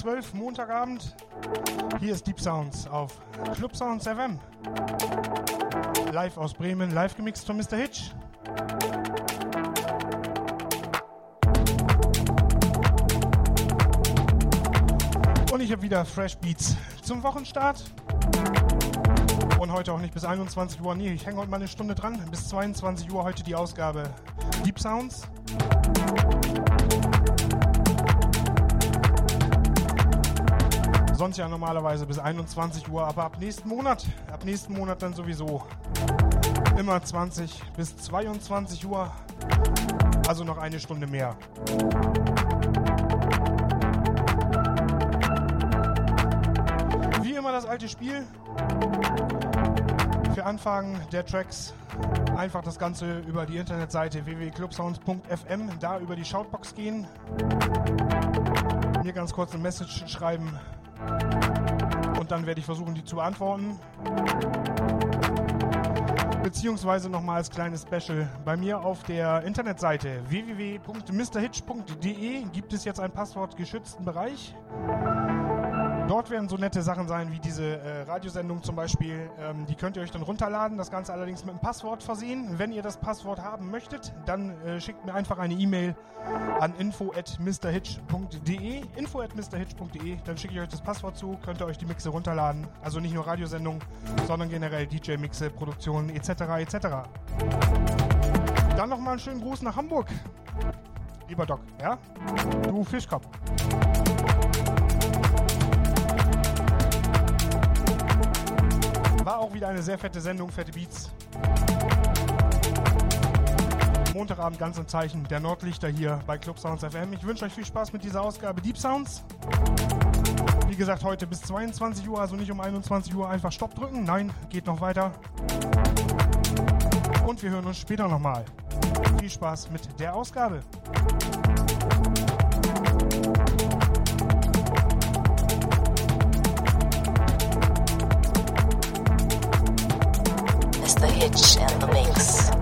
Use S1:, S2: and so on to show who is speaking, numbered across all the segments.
S1: 12 Montagabend. Hier ist Deep Sounds auf Club Sounds FM. Live aus Bremen, live gemixt von Mr. Hitch. Und ich habe wieder Fresh Beats zum Wochenstart. Und heute auch nicht bis 21 Uhr. Nee, ich hänge heute mal eine Stunde dran. Bis 22 Uhr heute die Ausgabe Deep Sounds. Sonst ja normalerweise bis 21 Uhr, aber ab nächsten Monat, ab nächsten Monat dann sowieso immer 20 bis 22 Uhr. Also noch eine Stunde mehr. Wie immer das alte Spiel. Für Anfragen der Tracks einfach das Ganze über die Internetseite www.clubsounds.fm, da über die Shoutbox gehen, mir ganz kurz eine Message schreiben und dann werde ich versuchen, die zu beantworten. Beziehungsweise nochmal als kleines Special. Bei mir auf der Internetseite www.mrhitch.de gibt es jetzt einen passwortgeschützten Bereich. Dort werden so nette Sachen sein wie diese äh, Radiosendung zum Beispiel. Ähm, die könnt ihr euch dann runterladen. Das Ganze allerdings mit einem Passwort versehen. Wenn ihr das Passwort haben möchtet, dann äh, schickt mir einfach eine E-Mail an info@mrhitch.de. info@mrhitch.de. Dann schicke ich euch das Passwort zu. Könnt ihr euch die Mixe runterladen. Also nicht nur Radiosendungen, sondern generell DJ-Mixe, Produktionen etc. etc. Dann nochmal einen schönen Gruß nach Hamburg. Lieber Doc, ja? Du Fischkopf. War auch wieder eine sehr fette Sendung, fette Beats. Montagabend ganz im Zeichen der Nordlichter hier bei Club Sounds FM. Ich wünsche euch viel Spaß mit dieser Ausgabe Deep Sounds. Wie gesagt, heute bis 22 Uhr, also nicht um 21 Uhr einfach Stopp drücken. Nein, geht noch weiter. Und wir hören uns später nochmal. Viel Spaß mit der Ausgabe.
S2: Hitch in the mix.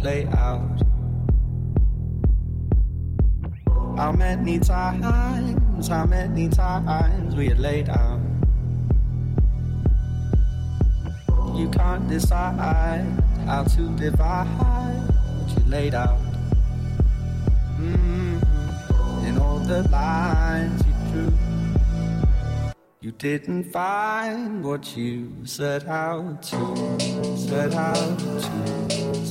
S3: Play out? How many times, how many times we had laid out? You can't decide how to divide what you laid out. Mm-hmm. In all the lines you drew, you didn't find what you set out to, set out to,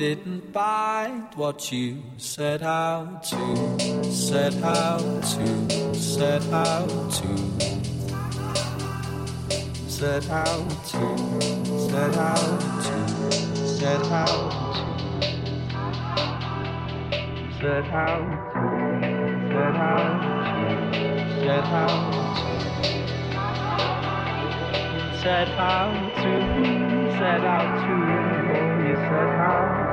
S3: didn't bite what you said. How to, Said how to, Said how to, Said how to, Said how to, Said how to, Said how to set out, set out, set out to, Said how to, you set out.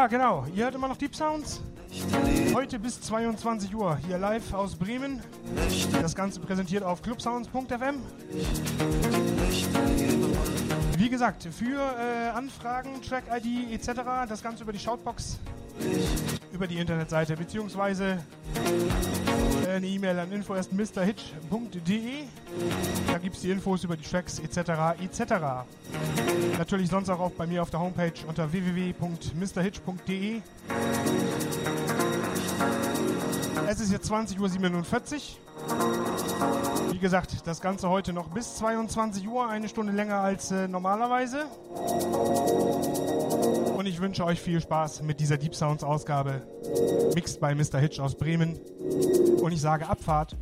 S1: Ja, genau. Ihr hört immer noch Deep Sounds. Heute bis 22 Uhr hier live aus Bremen. Das Ganze präsentiert auf clubsounds.fm. Wie gesagt, für äh, Anfragen, Track-ID etc. das Ganze über die Shoutbox, über die Internetseite beziehungsweise äh, eine E-Mail an info.mrhitch.de. Die Infos über die Tracks etc. etc. Natürlich sonst auch, auch bei mir auf der Homepage unter www.mrhitch.de. Es ist jetzt 20.47 Uhr. Wie gesagt, das Ganze heute noch bis 22 Uhr, eine Stunde länger als äh, normalerweise. Und ich wünsche euch viel Spaß mit dieser Deep Sounds Ausgabe, mixed bei Mr. Hitch aus Bremen. Und ich sage Abfahrt.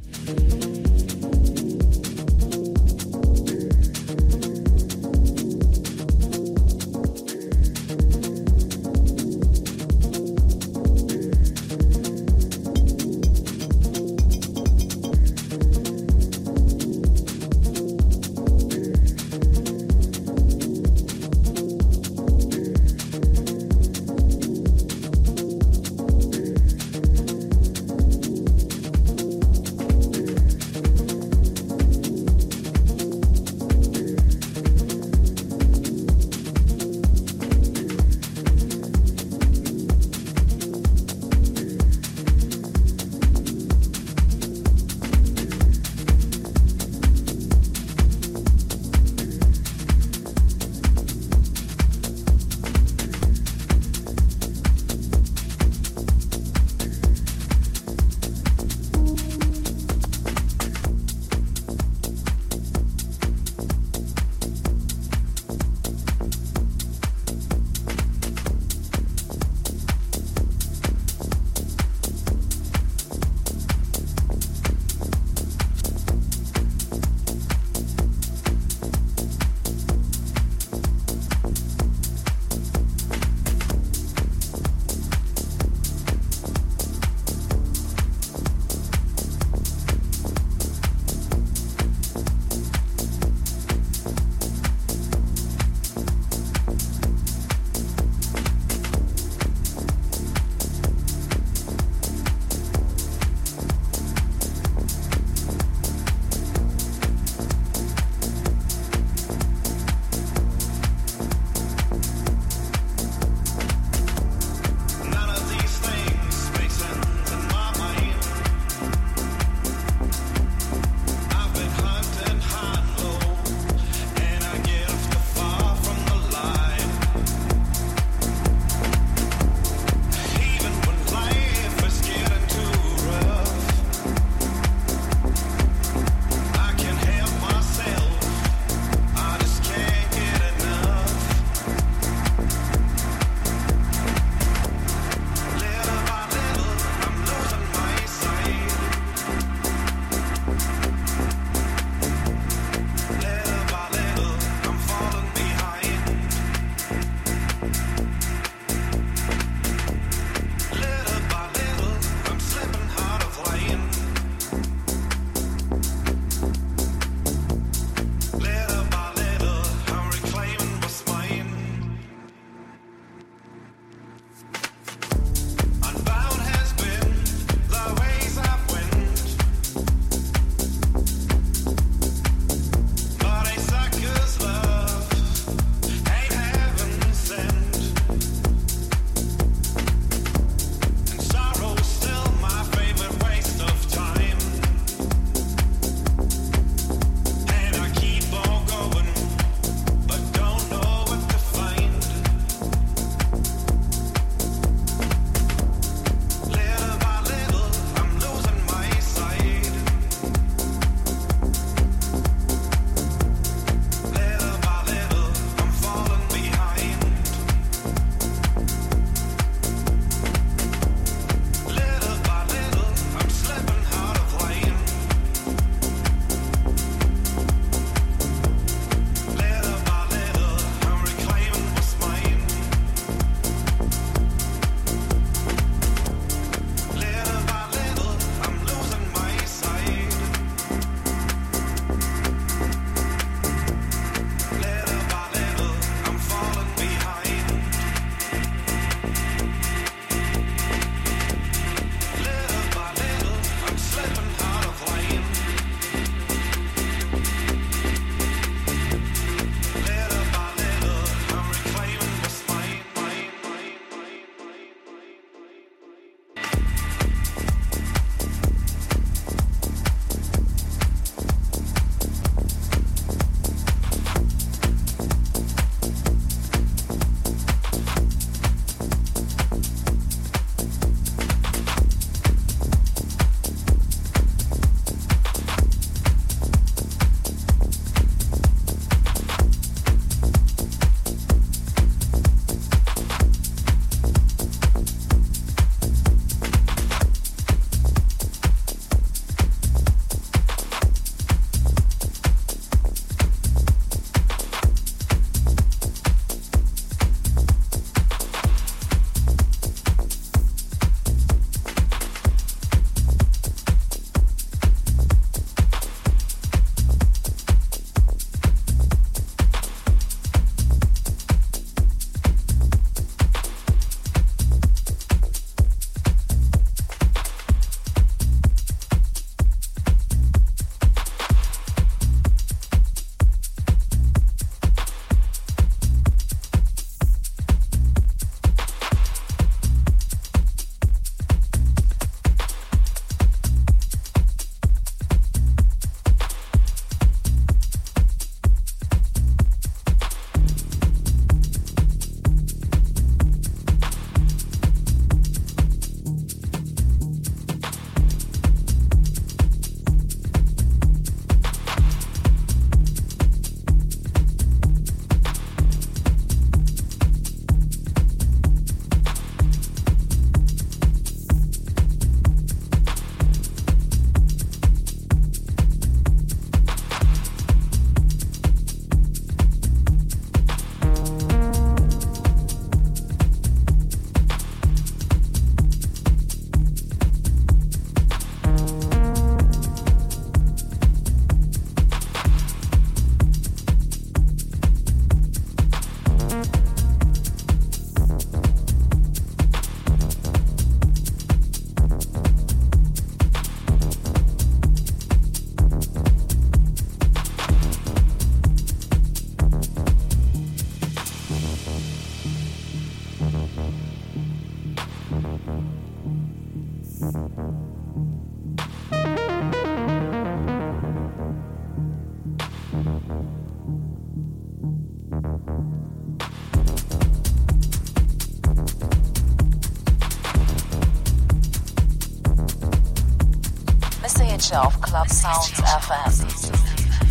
S2: Sounds FM.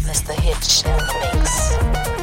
S2: Mr. Hitch in the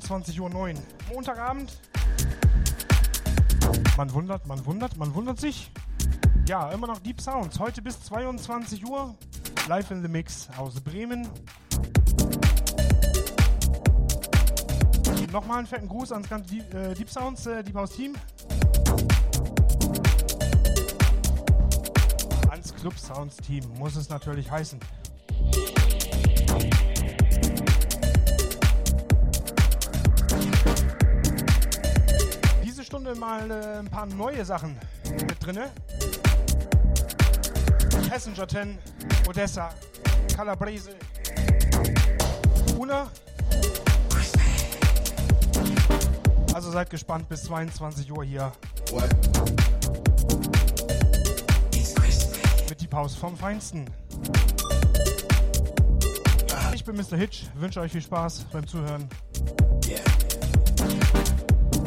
S1: 21.09 Uhr. Montagabend. Man wundert, man wundert, man wundert sich. Ja, immer noch Deep Sounds. Heute bis 22 Uhr. Live in the Mix aus Bremen. Nochmal einen fetten Gruß ans ganze Deep, äh, Sounds, äh, Deep House Team. Ans Club Sounds Team muss es natürlich heißen. Paar neue Sachen mit drinne. Passenger 10, Odessa, Calabrese, Una. Also seid gespannt bis 22 Uhr hier. Mit die Pause vom Feinsten. Ich bin Mr. Hitch, wünsche euch viel Spaß beim Zuhören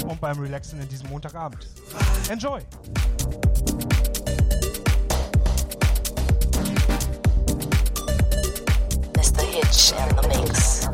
S1: und beim Relaxen in diesem Montagabend. Enjoy!
S2: Mr. Hitch in the mix.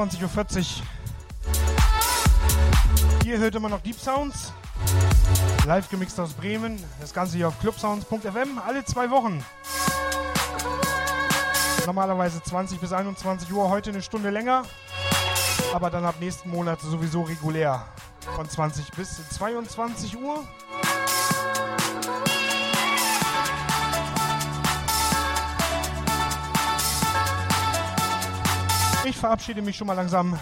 S1: 21.40 Uhr. Ihr hört immer noch Deep Sounds. Live gemixt aus Bremen. Das Ganze hier auf clubsounds.fm. Alle zwei Wochen. Normalerweise 20 bis 21 Uhr. Heute eine Stunde länger. Aber dann ab nächsten Monat sowieso regulär. Von 20 bis 22 Uhr. Verabschiede mich schon mal langsam.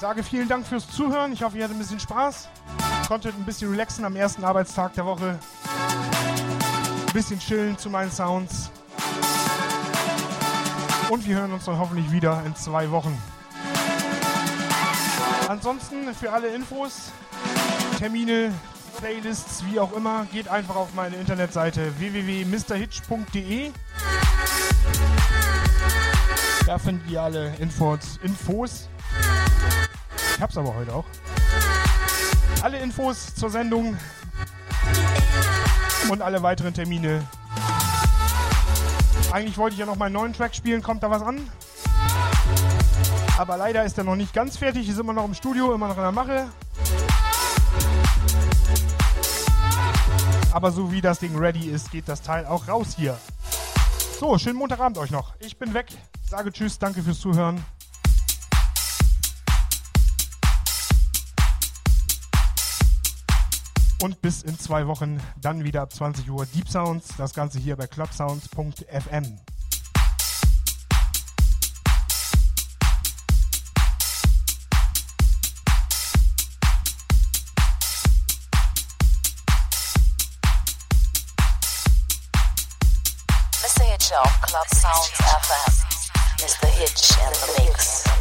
S1: Sage vielen Dank fürs Zuhören. Ich hoffe, ihr hattet ein bisschen Spaß. Konntet ein bisschen relaxen am ersten Arbeitstag der Woche. Ein bisschen chillen zu meinen Sounds. Und wir hören uns dann hoffentlich wieder in zwei Wochen. Ansonsten für alle Infos, Termine, Playlists, wie auch immer, geht einfach auf meine Internetseite www.mrhitch.de. Da findet ihr alle Infos. Infos. Ich hab's aber heute auch. Alle Infos zur Sendung und alle weiteren Termine. Eigentlich wollte ich ja noch meinen neuen Track spielen. Kommt da was an? Aber leider ist er noch nicht ganz fertig. Ist immer noch im Studio, immer noch in der Mache. Aber so wie das Ding ready ist, geht das Teil auch raus hier. So, schönen Montagabend euch noch. Ich bin weg. Sage Tschüss, danke fürs Zuhören. Und bis in zwei Wochen dann wieder ab 20 Uhr Deep Sounds. Das Ganze hier bei clubsounds.fm.
S2: Club Sounds FM. Mr. Hitch in the mix.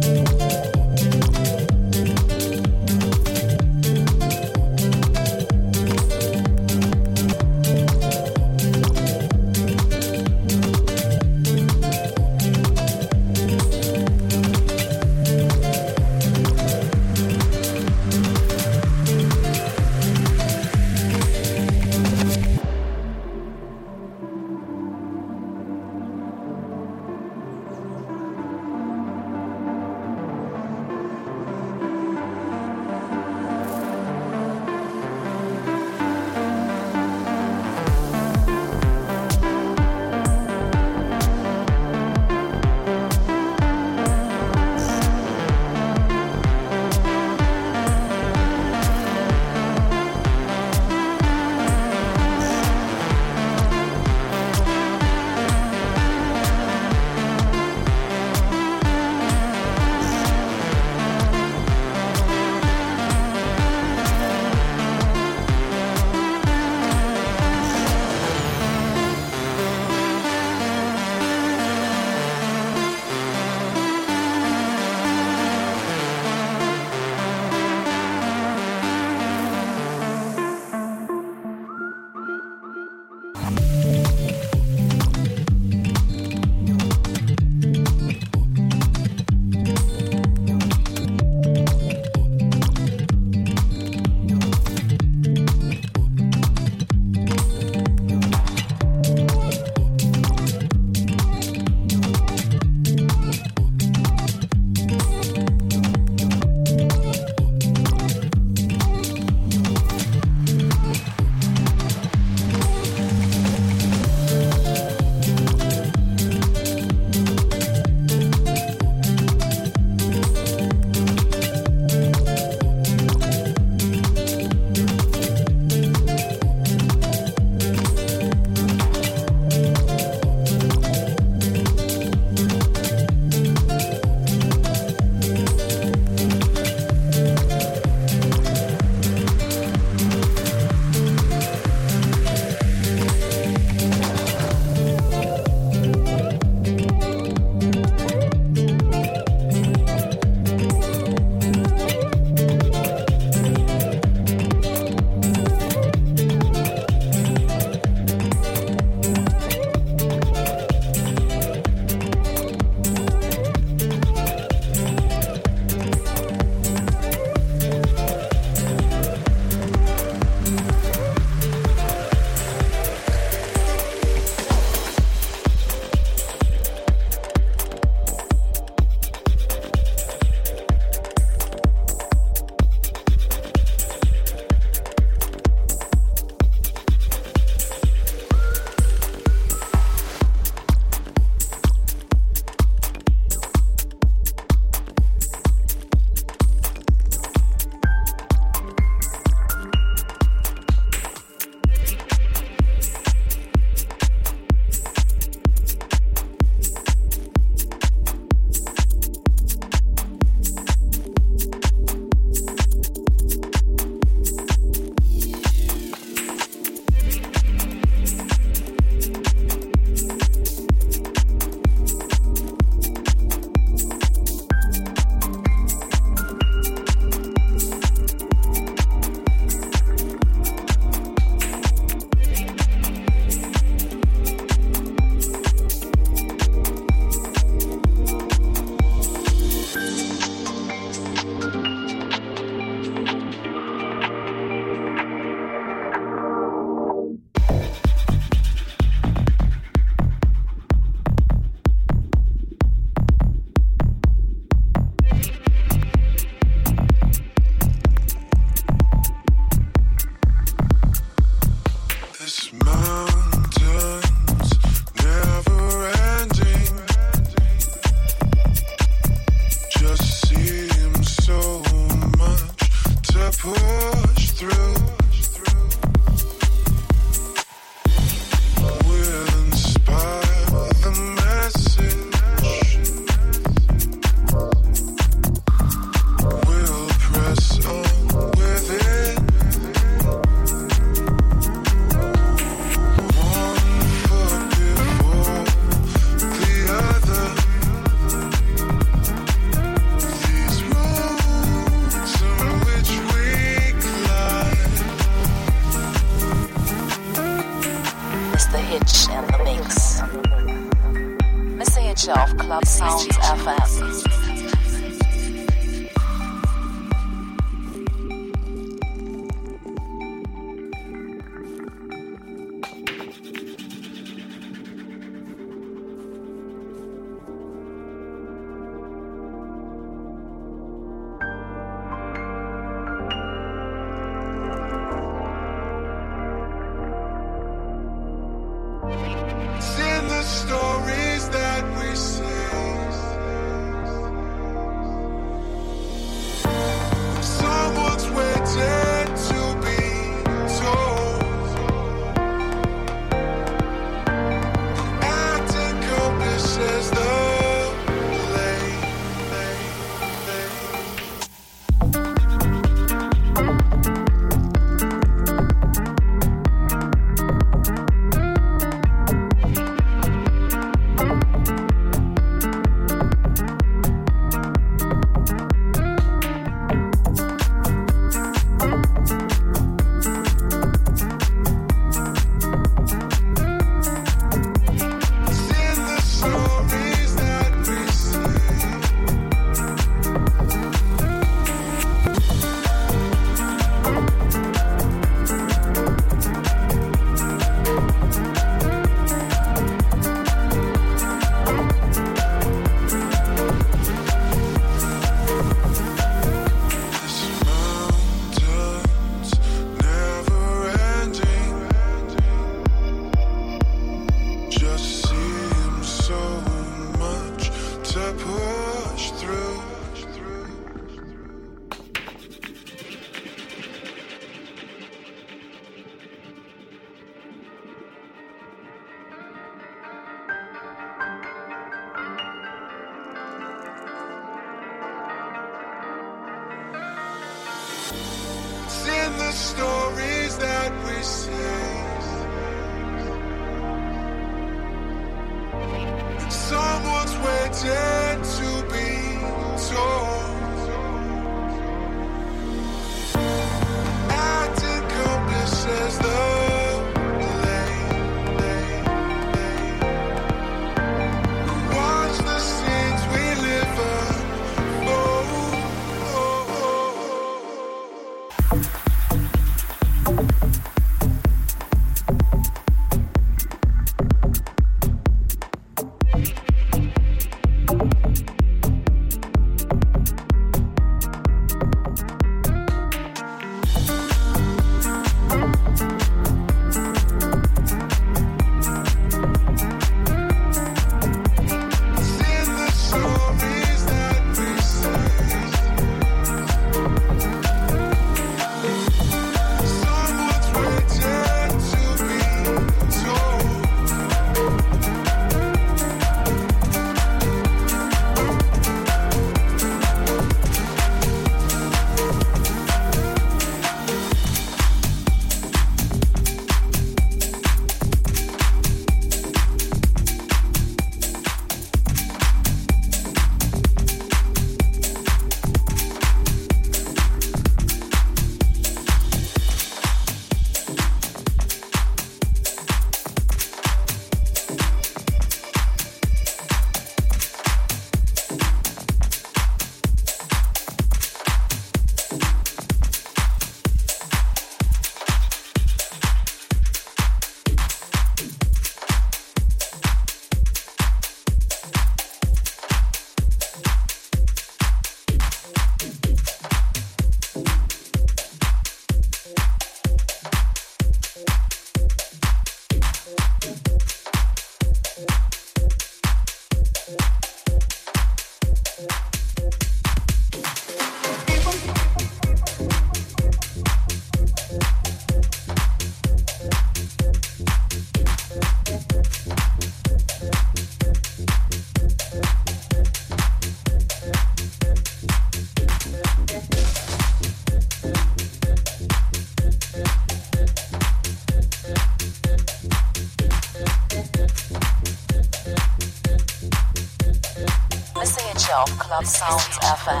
S2: Of Club Sounds FM.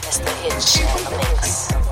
S2: Mr. Hitch in the mix.